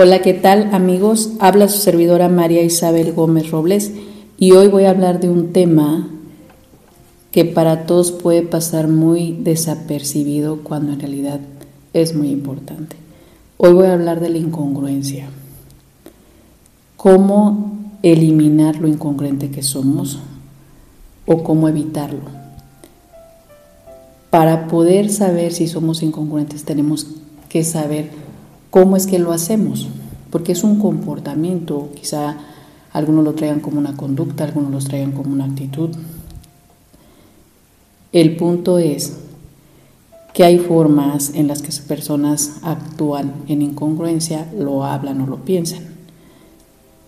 Hola, ¿qué tal amigos? Habla su servidora María Isabel Gómez Robles y hoy voy a hablar de un tema que para todos puede pasar muy desapercibido cuando en realidad es muy importante. Hoy voy a hablar de la incongruencia. Cómo eliminar lo incongruente que somos o cómo evitarlo. Para poder saber si somos incongruentes tenemos que saber ¿Cómo es que lo hacemos? Porque es un comportamiento, quizá algunos lo traigan como una conducta, algunos lo traigan como una actitud. El punto es que hay formas en las que esas personas actúan en incongruencia, lo hablan o lo piensan.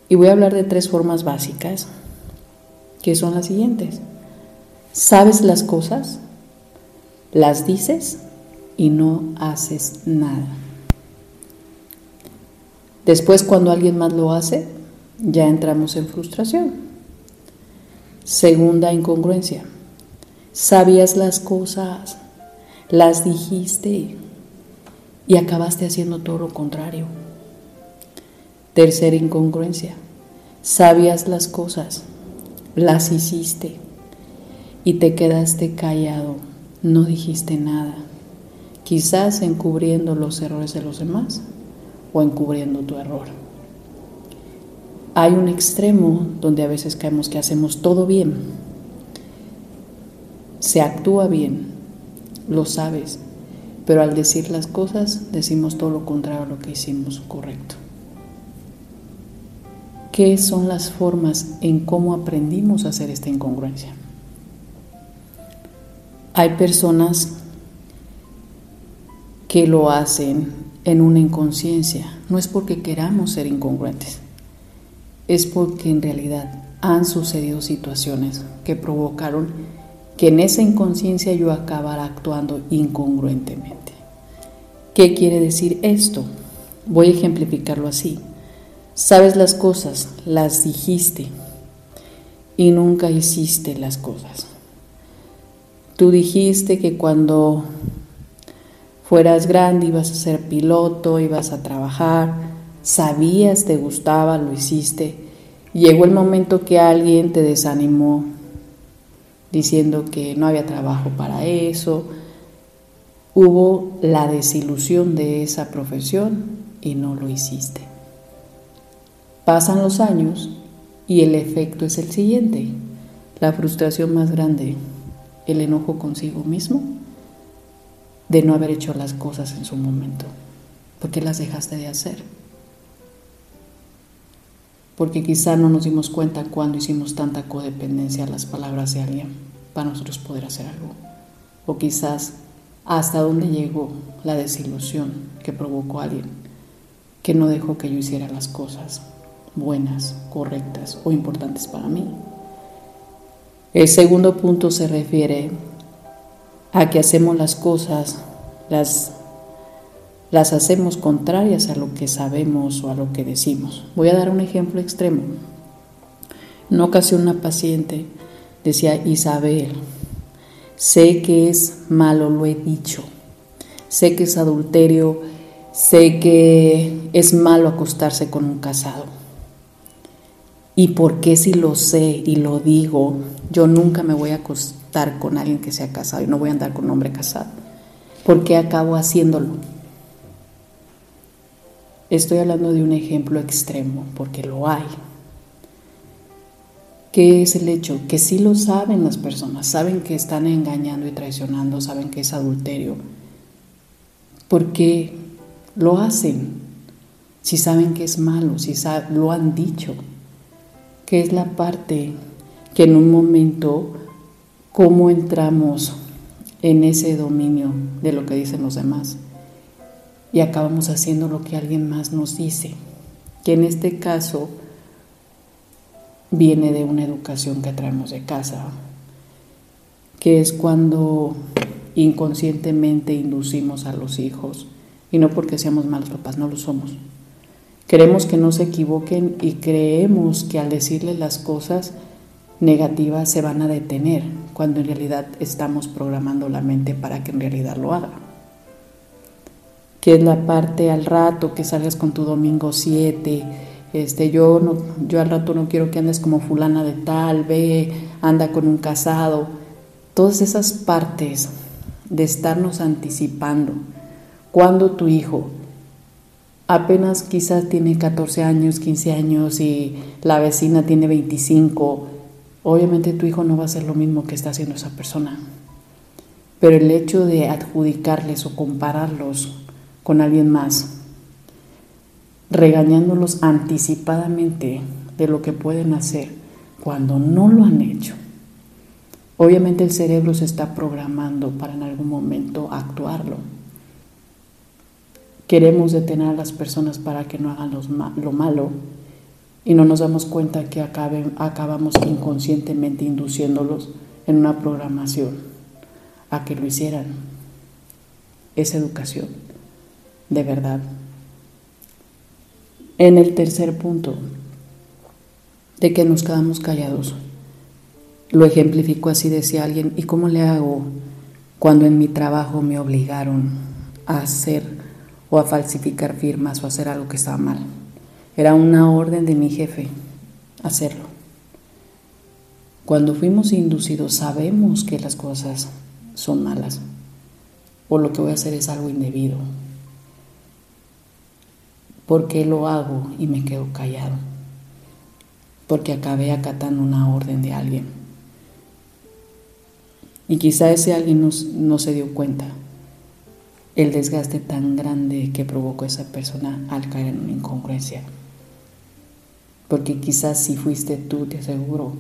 Y voy a hablar de tres formas básicas, que son las siguientes. Sabes las cosas, las dices y no haces nada. Después cuando alguien más lo hace, ya entramos en frustración. Segunda incongruencia. Sabías las cosas, las dijiste y acabaste haciendo todo lo contrario. Tercera incongruencia. Sabías las cosas, las hiciste y te quedaste callado, no dijiste nada, quizás encubriendo los errores de los demás o encubriendo tu error. Hay un extremo donde a veces caemos que hacemos todo bien, se actúa bien, lo sabes, pero al decir las cosas decimos todo lo contrario a lo que hicimos correcto. ¿Qué son las formas en cómo aprendimos a hacer esta incongruencia? Hay personas que lo hacen en una inconsciencia. No es porque queramos ser incongruentes, es porque en realidad han sucedido situaciones que provocaron que en esa inconsciencia yo acabara actuando incongruentemente. ¿Qué quiere decir esto? Voy a ejemplificarlo así. Sabes las cosas, las dijiste y nunca hiciste las cosas. Tú dijiste que cuando fueras grande, ibas a ser piloto, ibas a trabajar, sabías, te gustaba, lo hiciste. Llegó el momento que alguien te desanimó diciendo que no había trabajo para eso. Hubo la desilusión de esa profesión y no lo hiciste. Pasan los años y el efecto es el siguiente. La frustración más grande, el enojo consigo mismo de no haber hecho las cosas en su momento? ¿Por qué las dejaste de hacer? Porque quizá no nos dimos cuenta cuando hicimos tanta codependencia a las palabras de alguien para nosotros poder hacer algo. O quizás hasta dónde llegó la desilusión que provocó alguien que no dejó que yo hiciera las cosas buenas, correctas o importantes para mí. El segundo punto se refiere a que hacemos las cosas, las, las hacemos contrarias a lo que sabemos o a lo que decimos. Voy a dar un ejemplo extremo. En ocasión una paciente decía, Isabel, sé que es malo, lo he dicho, sé que es adulterio, sé que es malo acostarse con un casado. ¿Y por qué si lo sé y lo digo, yo nunca me voy a acostar? Estar con alguien que sea casado y no voy a andar con un hombre casado. ¿Por qué acabo haciéndolo? Estoy hablando de un ejemplo extremo, porque lo hay. ¿Qué es el hecho? Que sí lo saben las personas, saben que están engañando y traicionando, saben que es adulterio. ¿Por qué lo hacen? Si saben que es malo, si lo han dicho, que es la parte que en un momento cómo entramos en ese dominio de lo que dicen los demás y acabamos haciendo lo que alguien más nos dice, que en este caso viene de una educación que traemos de casa, que es cuando inconscientemente inducimos a los hijos, y no porque seamos malos papás, no lo somos. Queremos que no se equivoquen y creemos que al decirles las cosas negativas se van a detener, cuando en realidad estamos programando la mente para que en realidad lo haga. que es la parte al rato que salgas con tu domingo 7, este, yo, no, yo al rato no quiero que andes como fulana de tal, ve, anda con un casado. Todas esas partes de estarnos anticipando. Cuando tu hijo apenas quizás tiene 14 años, 15 años y la vecina tiene 25, obviamente tu hijo no va a hacer lo mismo que está haciendo esa persona. Pero el hecho de adjudicarles o compararlos con alguien más, regañándolos anticipadamente de lo que pueden hacer cuando no lo han hecho. Obviamente el cerebro se está programando para en algún momento actuarlo. Queremos detener a las personas para que no hagan lo malo y no nos damos cuenta que acabamos inconscientemente induciéndolos en una programación a que lo hicieran. Es educación, de verdad. En el tercer punto, de que nos quedamos callados. Lo ejemplifico así, decía alguien, ¿y cómo le hago cuando en mi trabajo me obligaron a hacer o a falsificar firmas o a hacer algo que estaba mal? Era una orden de mi jefe hacerlo. Cuando fuimos inducidos sabemos que las cosas son malas o lo que voy a hacer es algo indebido, ¿Por qué lo hago y me quedo callado? Porque acabé acatando una orden de alguien. Y quizá ese alguien no, se dio cuenta el desgaste tan grande que provocó esa persona al caer en una incongruencia. Porque quizás si fuiste tú, te aseguro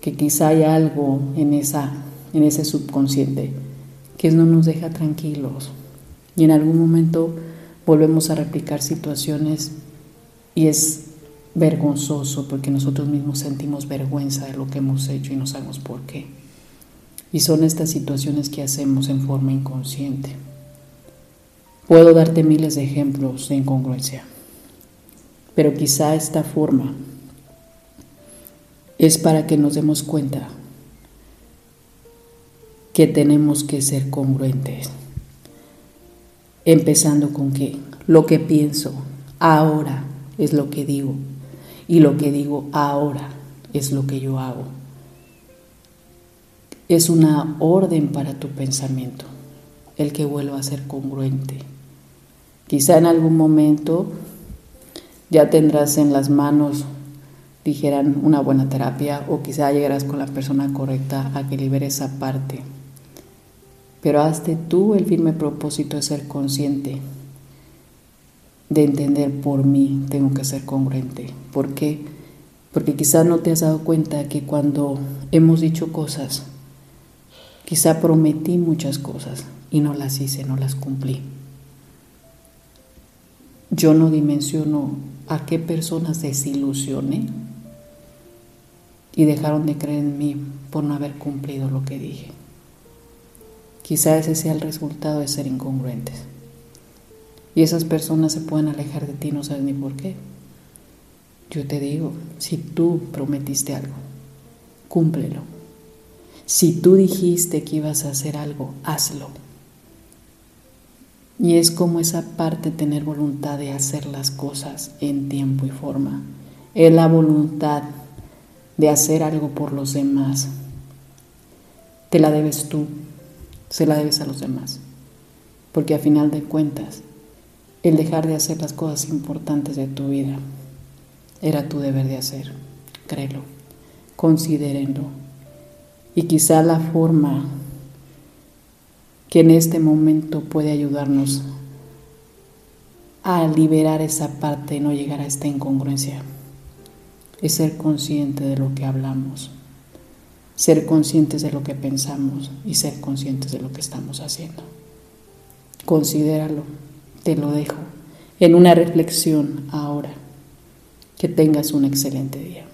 que quizá hay algo en, esa, en ese subconsciente que no nos deja tranquilos. Y en algún momento volvemos a replicar situaciones y es vergonzoso porque nosotros mismos sentimos vergüenza de lo que hemos hecho y no sabemos por qué. Y son estas situaciones que hacemos en forma inconsciente. Puedo darte miles de ejemplos de incongruencia, pero quizá esta forma es para que nos demos cuenta que tenemos que ser congruentes empezando con que lo que pienso ahora es lo que digo y lo que digo ahora es lo que yo hago. Es una orden para tu pensamiento, el que vuelva a ser congruente. Quizá en algún momento ya tendrás en las manos, dijeran, una buena terapia o quizá llegarás con la persona correcta a que libere esa parte pero hazte tú el firme propósito de ser consciente, de entender por mí tengo que ser congruente. ¿Por qué? Porque quizás no te has dado cuenta que cuando hemos dicho cosas, quizá prometí muchas cosas y no las hice, no las cumplí. Yo no dimensiono a qué personas desilusioné y dejaron de creer en mí por no haber cumplido lo que dije. Quizá ese sea el resultado de ser incongruentes. Y esas personas se pueden alejar de ti, no sabes ni por qué. Yo te digo, si tú prometiste algo, cúmplelo. Si tú dijiste que ibas a hacer algo, hazlo. Y es como esa parte tener voluntad de hacer las cosas en tiempo y forma. Es la voluntad de hacer algo por los demás. Te la debes tú se la debes a los demás. Porque a final de cuentas, el dejar de hacer las cosas importantes de tu vida era tu deber de hacer. Créelo, considérenlo. Y quizá la forma que en este momento puede ayudarnos a liberar esa parte y no llegar a esta incongruencia es ser consciente de lo que hablamos ser conscientes de lo que pensamos y ser conscientes de lo que estamos haciendo. Considéralo, te lo dejo en una reflexión ahora. Que tengas un excelente día.